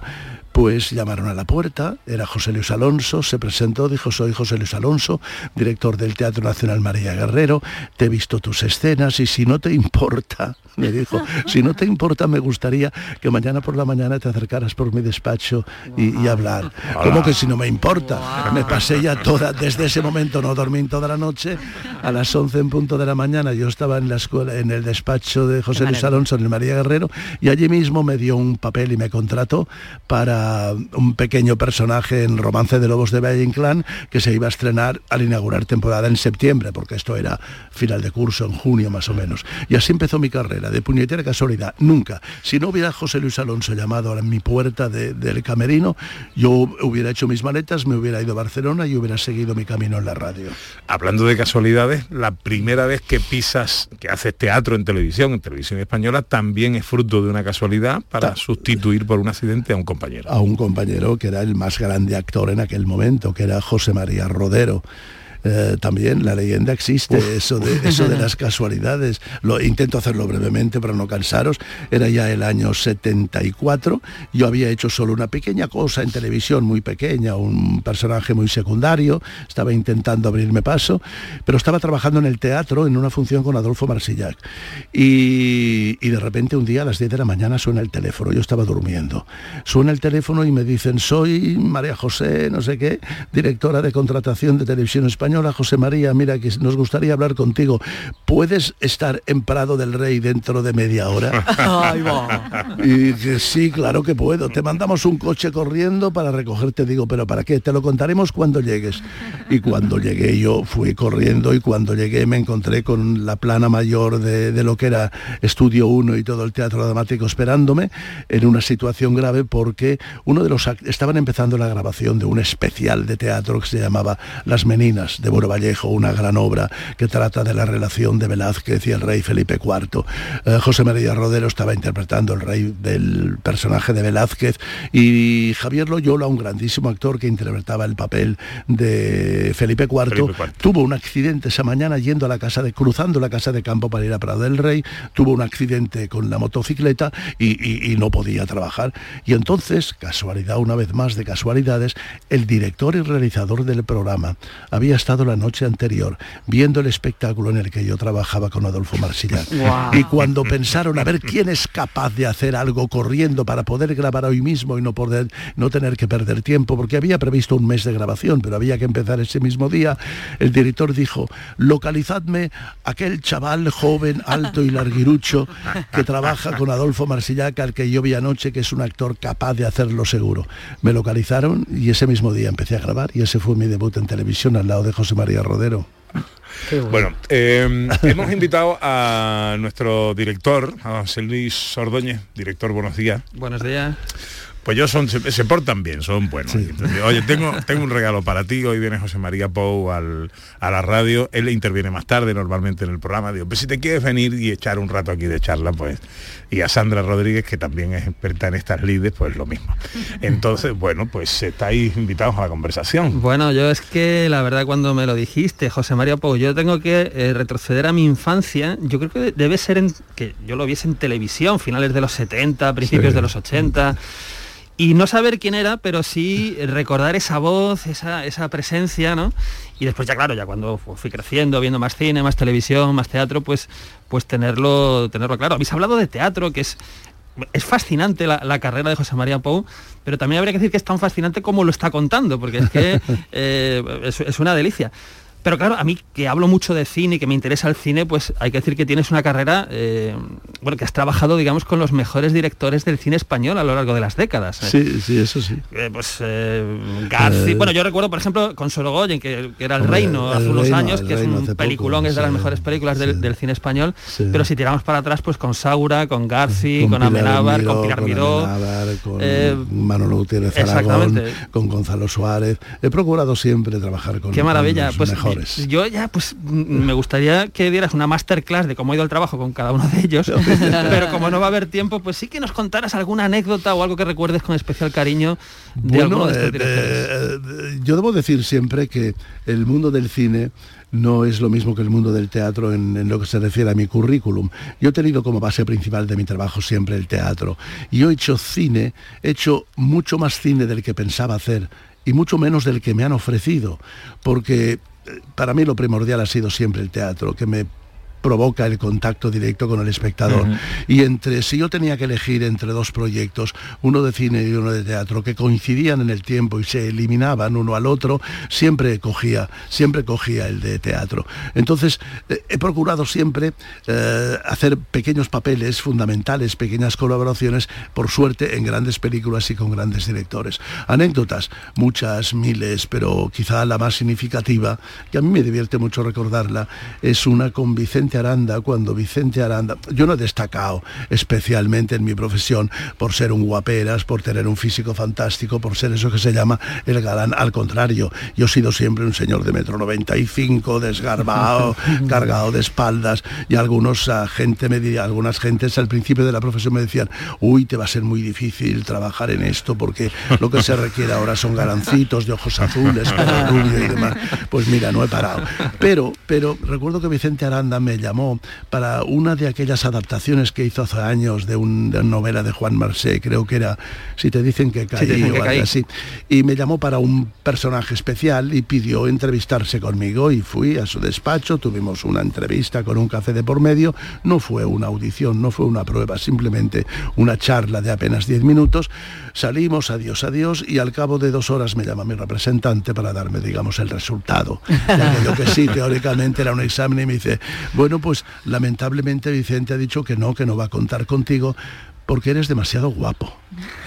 pues llamaron a la puerta, era José Luis Alonso, se presentó, dijo, soy José Luis Alonso, director del Teatro Nacional María Guerrero, te he visto tus escenas y si no te importa, *laughs* me dijo, si no te importa me gustaría que mañana por la mañana te acercaras por mi despacho y, y hablar. ¿Cómo que si no me importa? Me pasé ya toda, desde ese momento no dormí toda la noche, a las 11 en punto de la mañana yo estaba en la escuela, en el despacho de José Luis Alonso, en el María Guerrero, y allí mismo me dio un papel y me contrató para un pequeño personaje en Romance de Lobos de Valle Inclán que se iba a estrenar al inaugurar temporada en septiembre, porque esto era final de curso en junio más o menos. Y así empezó mi carrera, de puñetera casualidad. Nunca, si no hubiera José Luis Alonso llamado a mi puerta del camerino, yo hubiera hecho mis maletas, me hubiera ido a Barcelona y hubiera seguido mi camino en la radio. Hablando de casualidades, la primera vez que pisas, que haces teatro en televisión, en televisión española, también es fruto de una casualidad para sustituir por un accidente a un compañero a un compañero que era el más grande actor en aquel momento, que era José María Rodero. Eh, también la leyenda existe, eso de, eso de las *laughs* casualidades. Lo intento hacerlo brevemente para no cansaros. Era ya el año 74. Yo había hecho solo una pequeña cosa en televisión, muy pequeña, un personaje muy secundario. Estaba intentando abrirme paso, pero estaba trabajando en el teatro en una función con Adolfo Marsillac. Y, y de repente un día a las 10 de la mañana suena el teléfono. Yo estaba durmiendo. Suena el teléfono y me dicen, soy María José, no sé qué, directora de contratación de televisión española Hola José María, mira que nos gustaría hablar contigo. ¿Puedes estar en Prado del Rey dentro de media hora? *laughs* Y dice, sí, claro que puedo. Te mandamos un coche corriendo para recogerte. Digo, pero ¿para qué? Te lo contaremos cuando llegues. Y cuando llegué yo fui corriendo y cuando llegué me encontré con la plana mayor de, de lo que era Estudio 1 y todo el teatro dramático esperándome en una situación grave porque uno de los estaban empezando la grabación de un especial de teatro que se llamaba Las Meninas de Bueno Vallejo, una gran obra que trata de la relación de Velázquez y el rey Felipe IV. Eh, José María Rodero estaba interpretando el rey del personaje de Velázquez y Javier Loyola, un grandísimo actor que interpretaba el papel de Felipe IV, tuvo un accidente esa mañana yendo a la casa de, cruzando la casa de campo para ir a Prado del Rey, tuvo un accidente con la motocicleta y, y no podía trabajar. Y entonces, casualidad una vez más de casualidades, el director y realizador del programa había estado la noche anterior viendo el espectáculo en el que yo trabajaba con Adolfo Marsillac. *laughs* Y cuando pensaron a ver quién es capaz de hacer algo corriendo para poder grabar hoy mismo y no poder no tener que perder tiempo, porque había previsto un mes de grabación, pero había que empezar ese mismo día, el director dijo, localizadme aquel chaval joven, alto y larguirucho que trabaja con Adolfo Marsillac, al que yo vi anoche, que es un actor capaz de hacerlo seguro. Me localizaron y ese mismo día empecé a grabar y ese fue mi debut en televisión al lado de José María Rodero. Bueno, eh, *laughs* hemos invitado a nuestro director, a José Luis Ordóñez. Director, buenos días. Buenos días. Pues ellos son, se, portan bien, son buenos. Oye, tengo, tengo un regalo para ti. Hoy viene José María Pou al, a la radio. Él interviene más tarde normalmente en el programa. Digo, pues si te quieres venir y echar un rato aquí de charla, pues. Y a Sandra Rodríguez, que también es experta en estas lides, pues lo mismo. Entonces, bueno, pues estáis invitados a la conversación. Bueno, yo es que la verdad cuando me lo dijiste, José María Pou, yo tengo que eh, retroceder a mi infancia. Yo creo que debe ser en, que yo lo viese en televisión, finales de los 70, principios de los 80 y no saber quién era, pero sí recordar esa voz, esa, esa presencia, ¿no? Y después ya claro, ya cuando fui creciendo, viendo más cine, más televisión, más teatro, pues, pues tenerlo, tenerlo claro. Habéis hablado de teatro, que es es fascinante la, la carrera de José María Pou, pero también habría que decir que es tan fascinante como lo está contando, porque es que *laughs* eh, es, es una delicia. Pero claro, a mí que hablo mucho de cine y que me interesa el cine, pues hay que decir que tienes una carrera, eh, bueno, que has trabajado, digamos, con los mejores directores del cine español a lo largo de las décadas. ¿eh? Sí, sí, eso sí. Eh, pues eh, Garci, Eh, bueno, yo recuerdo, por ejemplo, con Sorogoyen, que, que era El Hombre, Reino El hace unos Reino, años, que es un peliculón, poco, es de las mejores películas del, del cine español. Sí. Pero si tiramos para atrás, pues con Saura, con Garci, con, Amenábar, Miró, con Pilar Miró. Amenábar, con eh, Manolo Gutiérrez Aragón, con Gonzalo Suárez. He procurado siempre trabajar con, Qué con maravilla. los Pues mejores. Yo ya pues me gustaría que dieras una masterclass de cómo ha ido el trabajo con cada uno de ellos, *laughs* pero como no va a haber tiempo, pues sí que nos contaras alguna anécdota o algo que recuerdes con especial cariño de alguno de estos eh, directores. eh, yo debo decir siempre que el mundo del cine no es lo mismo que el mundo del teatro en, en lo que se refiere a mi currículum. Yo he tenido como base principal de mi trabajo siempre el teatro. Y yo he hecho cine, he hecho mucho más cine del que pensaba hacer y mucho menos del que me han ofrecido. Porque para mí lo primordial ha sido siempre el teatro, que me provoca el contacto directo con el espectador. Y entre, si yo tenía que elegir entre dos proyectos, uno de cine y uno de teatro, que coincidían en el tiempo y se eliminaban uno al otro, siempre cogía, siempre cogía el de teatro. Entonces, eh, he procurado siempre eh, hacer pequeños papeles fundamentales, pequeñas colaboraciones, por suerte, en grandes películas y con grandes directores. Anécdotas, muchas, miles, pero quizá la más significativa, que a mí me divierte mucho recordarla, es una con Vicente Aranda, cuando Vicente Aranda, yo no he destacado especialmente en mi profesión por ser un guaperas, por tener un físico fantástico, por ser eso que se llama el galán, al contrario, yo he sido siempre un señor de metro 95, desgarbado, *laughs* cargado de espaldas, y algunos ah, gente me diría, algunas gentes al principio de la profesión me decían, uy, te va a ser muy difícil trabajar en esto porque lo que se requiere ahora son galancitos de ojos azules, pelo rubio y demás. Pues mira, no he parado. Pero, pero recuerdo que Vicente Aranda me llamó para una de aquellas adaptaciones que hizo hace años de, un- de una novela de Juan Marsé, creo que era Si te dicen que caí o que caí. así. Y me llamó para un personaje especial y pidió entrevistarse conmigo y fui a su despacho, tuvimos una entrevista con un café de por medio, no fue una audición, no fue una prueba, simplemente una charla de apenas 10 minutos, salimos, adiós, adiós, y al cabo de dos horas me llama mi representante para darme, digamos, el resultado. *laughs* De aquello que sí, teóricamente era un examen y me dice, bueno, pues lamentablemente Vicente ha dicho que no, que no va a contar contigo porque eres demasiado guapo.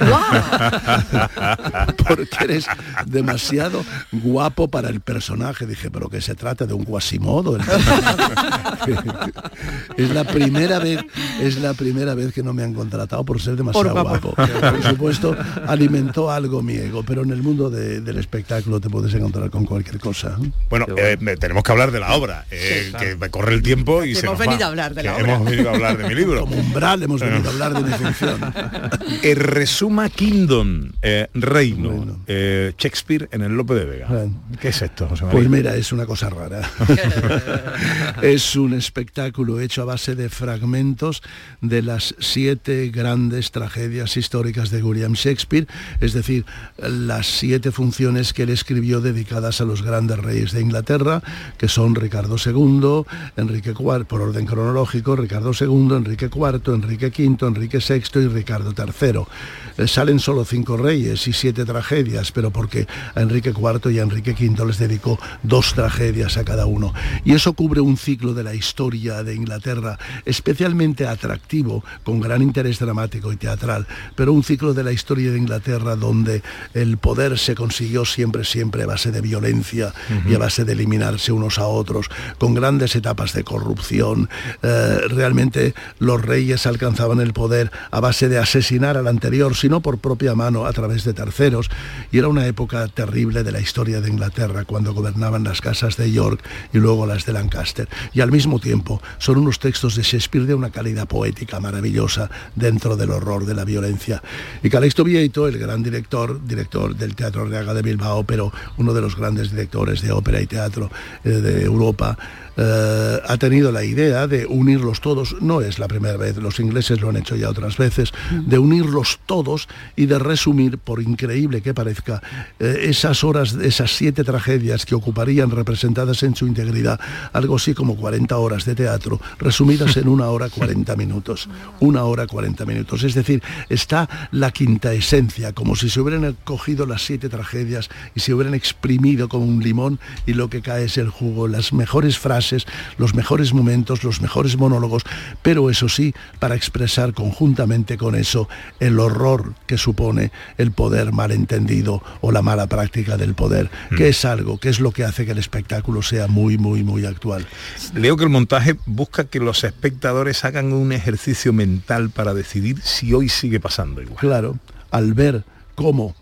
*laughs* porque eres demasiado guapo para el personaje. Dije, pero que se trata de un guasimodo. el personaje". *laughs* es la primera vez, es la primera vez que no me han contratado por ser demasiado Por guapo. Por supuesto, alimentó algo mi ego, pero en el mundo de- del espectáculo te puedes encontrar con cualquier cosa. Bueno, eh, tenemos que hablar de la obra, eh, que me corre el tiempo y Que se hemos nos venido va. a hablar de Que la obra. Hemos venido a hablar de mi libro. Como umbral hemos venido a hablar de mi ficción. *laughs* Resuma Kingdom, eh, Reino, eh, Shakespeare en el Lope de Vega. ¿Qué es esto, José María? Pues mira, es una cosa rara. *laughs* es un espectáculo hecho a base de fragmentos de las siete grandes tragedias históricas de William Shakespeare, es decir, las siete funciones que él escribió dedicadas a los grandes reyes de Inglaterra, que son Ricardo II, Enrique IV, por orden cronológico, Ricardo II, Enrique IV, Enrique V, Enrique VI y Ricardo III. Eh, salen solo cinco reyes y siete tragedias, pero porque a Enrique IV y a Enrique V les dedicó dos tragedias a cada uno. Y eso cubre un ciclo de la historia de Inglaterra especialmente atractivo, con gran interés dramático y teatral, pero un ciclo de la historia de Inglaterra donde el poder se consiguió siempre, siempre a base de violencia y a base de eliminarse unos a otros, con grandes etapas de corrupción. Eh, realmente los reyes alcanzaban el poder a base de asesinar al anterior, sino por propia mano a través de terceros. Y era una época terrible de la historia de Inglaterra, cuando gobernaban las casas de York y luego las de Lancaster. Y al mismo tiempo son unos textos de Shakespeare de una calidad poética maravillosa dentro del horror de la violencia. Y Calixto Vieito, el gran director, director del Teatro Reaga de Bilbao, pero uno de los grandes directores de ópera y teatro eh, de Europa, eh, ha tenido la idea de unirlos todos, no es la primera vez, los ingleses lo han hecho ya otras veces, de unirlos todos y de resumir, por increíble que parezca, eh, esas horas, esas siete tragedias que ocuparían representadas en su integridad, algo así como 40 horas de teatro, resumidas en una hora 40 minutos. Una hora 40 minutos. Es decir, está la quinta esencia, como si se hubieran cogido las siete tragedias y se hubieran exprimido como un limón y lo que cae es el jugo, las mejores frases, los mejores momentos, los mejores monólogos, pero eso sí, para expresar conjuntamente con eso el horror que supone el poder malentendido o la mala práctica del poder, que es algo, que es lo que hace que el espectáculo sea muy, muy, muy actual. Leo que el montaje busca que los espectadores hagan un ejercicio mental para decidir si hoy sigue pasando igual. Claro, al ver cómo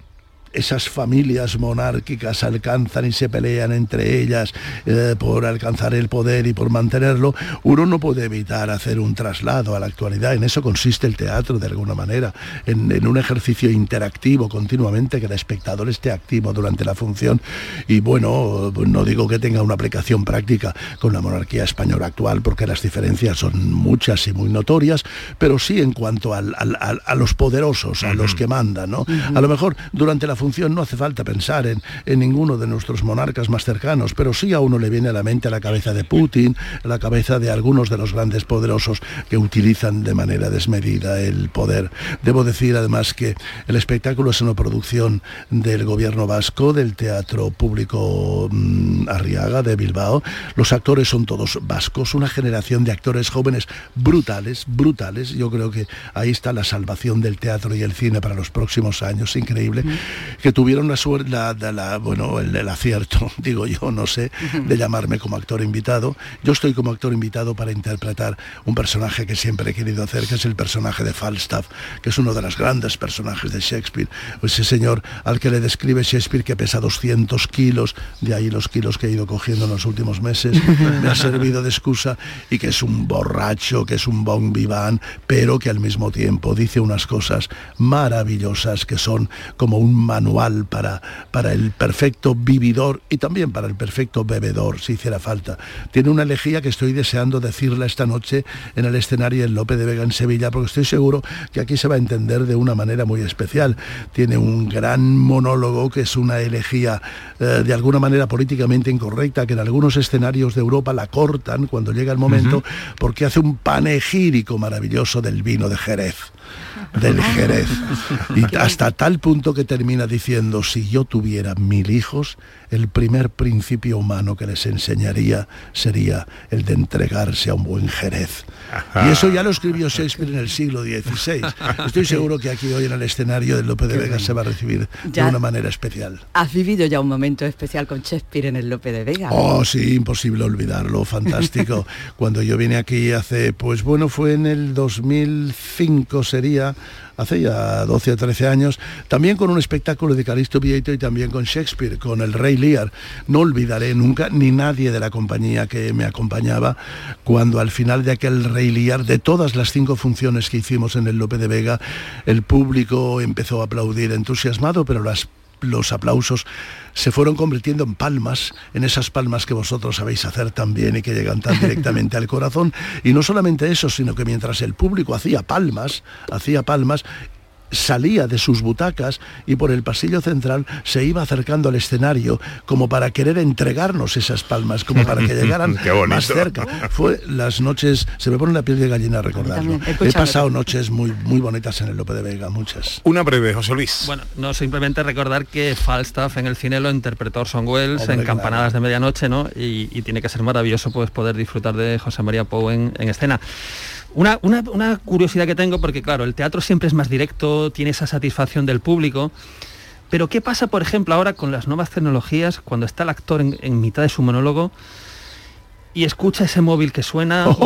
esas familias monárquicas alcanzan y se pelean entre ellas eh, por alcanzar el poder y por mantenerlo, uno no puede evitar hacer un traslado a la actualidad. En eso consiste el teatro de alguna manera, en, en un ejercicio interactivo continuamente, que el espectador esté activo durante la función. Y bueno, no digo que tenga una aplicación práctica con la monarquía española actual, porque las diferencias son muchas y muy notorias, pero sí en cuanto al- al- al- a los poderosos, a los que mandan. ¿no? A lo mejor durante la función no hace falta pensar en, en ninguno de nuestros monarcas más cercanos, pero sí a uno le viene a la mente la cabeza de Putin, la cabeza de algunos de los grandes poderosos que utilizan de manera desmedida el poder. Debo decir además que el espectáculo es una producción del gobierno vasco, del Teatro Público mm, Arriaga de Bilbao. Los actores son todos vascos, una generación de actores jóvenes brutales, brutales. Yo creo que ahí está la salvación del teatro y el cine para los próximos años, increíble que tuvieron la suerte, la, bueno, el, el acierto, *laughs* digo yo, no sé, de llamarme como actor invitado. Yo estoy como actor invitado para interpretar un personaje que siempre he querido hacer, que es el personaje de Falstaff, que es uno de los grandes personajes de Shakespeare. Ese señor al que le describe Shakespeare que pesa 200 kilos, de ahí los kilos que he ido cogiendo en los últimos meses, *laughs* me ha servido de excusa, y que es un borracho, que es un bon vivant, pero que al mismo tiempo dice unas cosas maravillosas que son como un manual para, para el perfecto vividor y también para el perfecto bebedor, si hiciera falta. Tiene una elegía que estoy deseando decirla esta noche en el escenario en Lope de Vega en Sevilla, porque estoy seguro que aquí se va a entender de una manera muy especial. Tiene un gran monólogo que es una elegía eh, de alguna manera políticamente incorrecta, que en algunos escenarios de Europa la cortan cuando llega el momento, porque hace un panegírico maravilloso del vino de Jerez del Jerez. Y *laughs* hasta tal punto que termina diciendo, si yo tuviera mil hijos, el primer principio humano que les enseñaría sería el de entregarse a un buen Jerez. Y eso ya lo escribió Shakespeare en el siglo XVI. Estoy seguro que aquí hoy en el escenario de Lope de Vega bueno. se va a recibir Ya. de una manera especial. Has vivido ya un momento especial con Shakespeare en el Lope de Vega. Oh, sí, imposible olvidarlo, fantástico. *laughs* Cuando yo vine aquí hace, pues bueno, fue en el 2005 sería, hace ya 12 o 13 años, también con un espectáculo de Calisto Vieto y también con Shakespeare, con el Rey Lear. No olvidaré nunca, ni nadie de la compañía que me acompañaba, cuando al final de aquel Rey Lear, de todas las cinco funciones que hicimos en el Lope de Vega, el público empezó a aplaudir entusiasmado, pero las los aplausos se fueron convirtiendo en palmas, en esas palmas que vosotros sabéis hacer tan bien y que llegan tan directamente al corazón. Y no solamente eso, sino que mientras el público hacía palmas, hacía palmas, salía de sus butacas y por el pasillo central se iba acercando al escenario como para querer entregarnos esas palmas, como para que *laughs* llegaran más cerca. Fue las noches, se me pone la piel de gallina recordarlo. He pasado noches muy, muy bonitas en el Lope de Vega, muchas. Una breve, José Luis. Bueno, no simplemente recordar que Falstaff en el cine lo interpretó Orson Welles Hombre, en claro. Campanadas de Medianoche, ¿no? Y, y tiene que ser maravilloso pues poder disfrutar de José María Pou en, en escena. Una, una- una curiosidad que tengo, porque claro, el teatro siempre es más directo, tiene esa satisfacción del público. Pero ¿qué pasa, por ejemplo, ahora con las nuevas tecnologías, cuando está el actor en, en mitad de su monólogo y escucha ese móvil que suena? *laughs*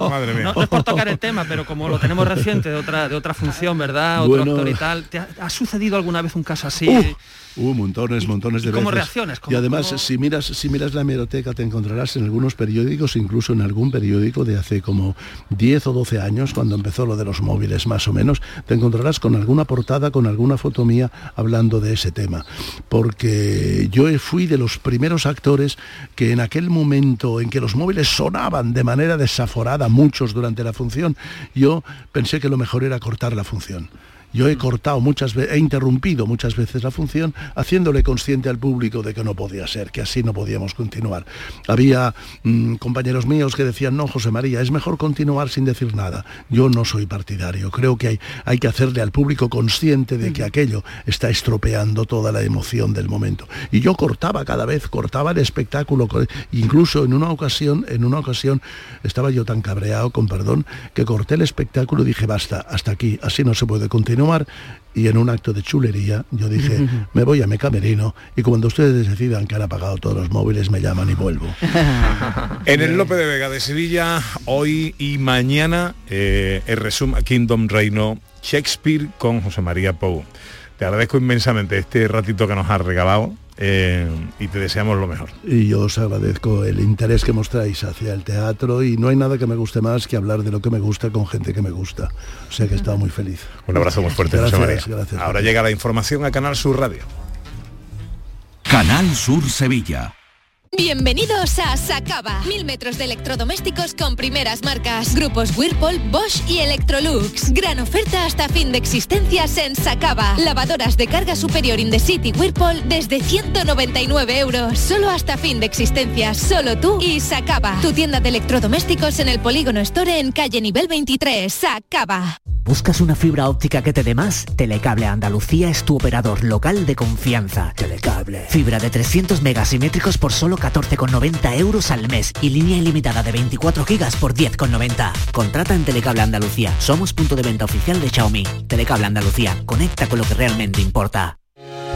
Oh, madre mía. no, no es por tocar el tema, pero como lo tenemos reciente de otra, de otra función, ¿verdad? Otro Bueno. actor y tal. ¿Te ha, ha sucedido alguna vez un caso así? Uh, uh, montones, montones de y cómo veces. reaccionas? y ¿Cómo- además, cómo- si miras, si miras la hemeroteca, te encontrarás en algunos periódicos, incluso en algún periódico de hace como 10 o 12 años, cuando empezó lo de los móviles más o menos, te encontrarás con alguna portada, con alguna foto mía hablando de ese tema. Porque yo fui de los primeros actores que en aquel momento en que los móviles sonaban de manera desaforada muchos durante la función, yo pensé que lo mejor era cortar la función Yo he cortado muchas veces, he interrumpido muchas veces la función, haciéndole consciente al público de que no podía ser, que así no podíamos continuar. Había mm, compañeros míos que decían, no, José María, es mejor continuar sin decir nada. Yo no soy partidario. Creo que hay, hay que hacerle al público consciente de que aquello está estropeando toda la emoción del momento. Y yo cortaba cada vez, cortaba el espectáculo. Incluso en una ocasión, en una ocasión, estaba yo tan cabreado, con perdón, que corté el espectáculo y dije, basta, hasta aquí, así no se puede continuar. Y en un acto de chulería yo dije, *laughs* me voy a mi camerino y cuando ustedes decidan que han apagado todos los móviles, me llaman y vuelvo. *laughs* en el Lope de Vega de Sevilla, hoy y mañana, eh, el resumen Kingdom Reino Shakespeare con José María Pou. Te agradezco inmensamente este ratito que nos has regalado eh, y te deseamos lo mejor. Y yo os agradezco el interés que mostráis hacia el teatro y no hay nada que me guste más que hablar de lo que me gusta con gente que me gusta. O sea que he estado muy feliz. Un abrazo muy fuerte, José María. Ahora llega la información a Canal Sur Radio. Canal Sur Sevilla. Bienvenidos a Sacaba. Mil metros de electrodomésticos con primeras marcas. Grupos Whirlpool, Bosch y Electrolux. Gran oferta hasta fin de existencias en Sacaba. Lavadoras de carga superior in the city Whirlpool desde 199 euros. Solo hasta fin de existencias. Solo tú y Sacaba. Tu tienda de electrodomésticos en el Polígono Store en calle nivel 23. Sacaba. ¿Buscas una fibra óptica que te dé más? Telecable Andalucía es tu operador local de confianza. Telecable. Fibra de 300 megasimétricos por solo 14,90 euros al mes y línea ilimitada de 24 gigas por 10,90. Contrata en Telecable Andalucía. Somos punto de venta oficial de Xiaomi. Telecable Andalucía. Conecta con lo que realmente importa.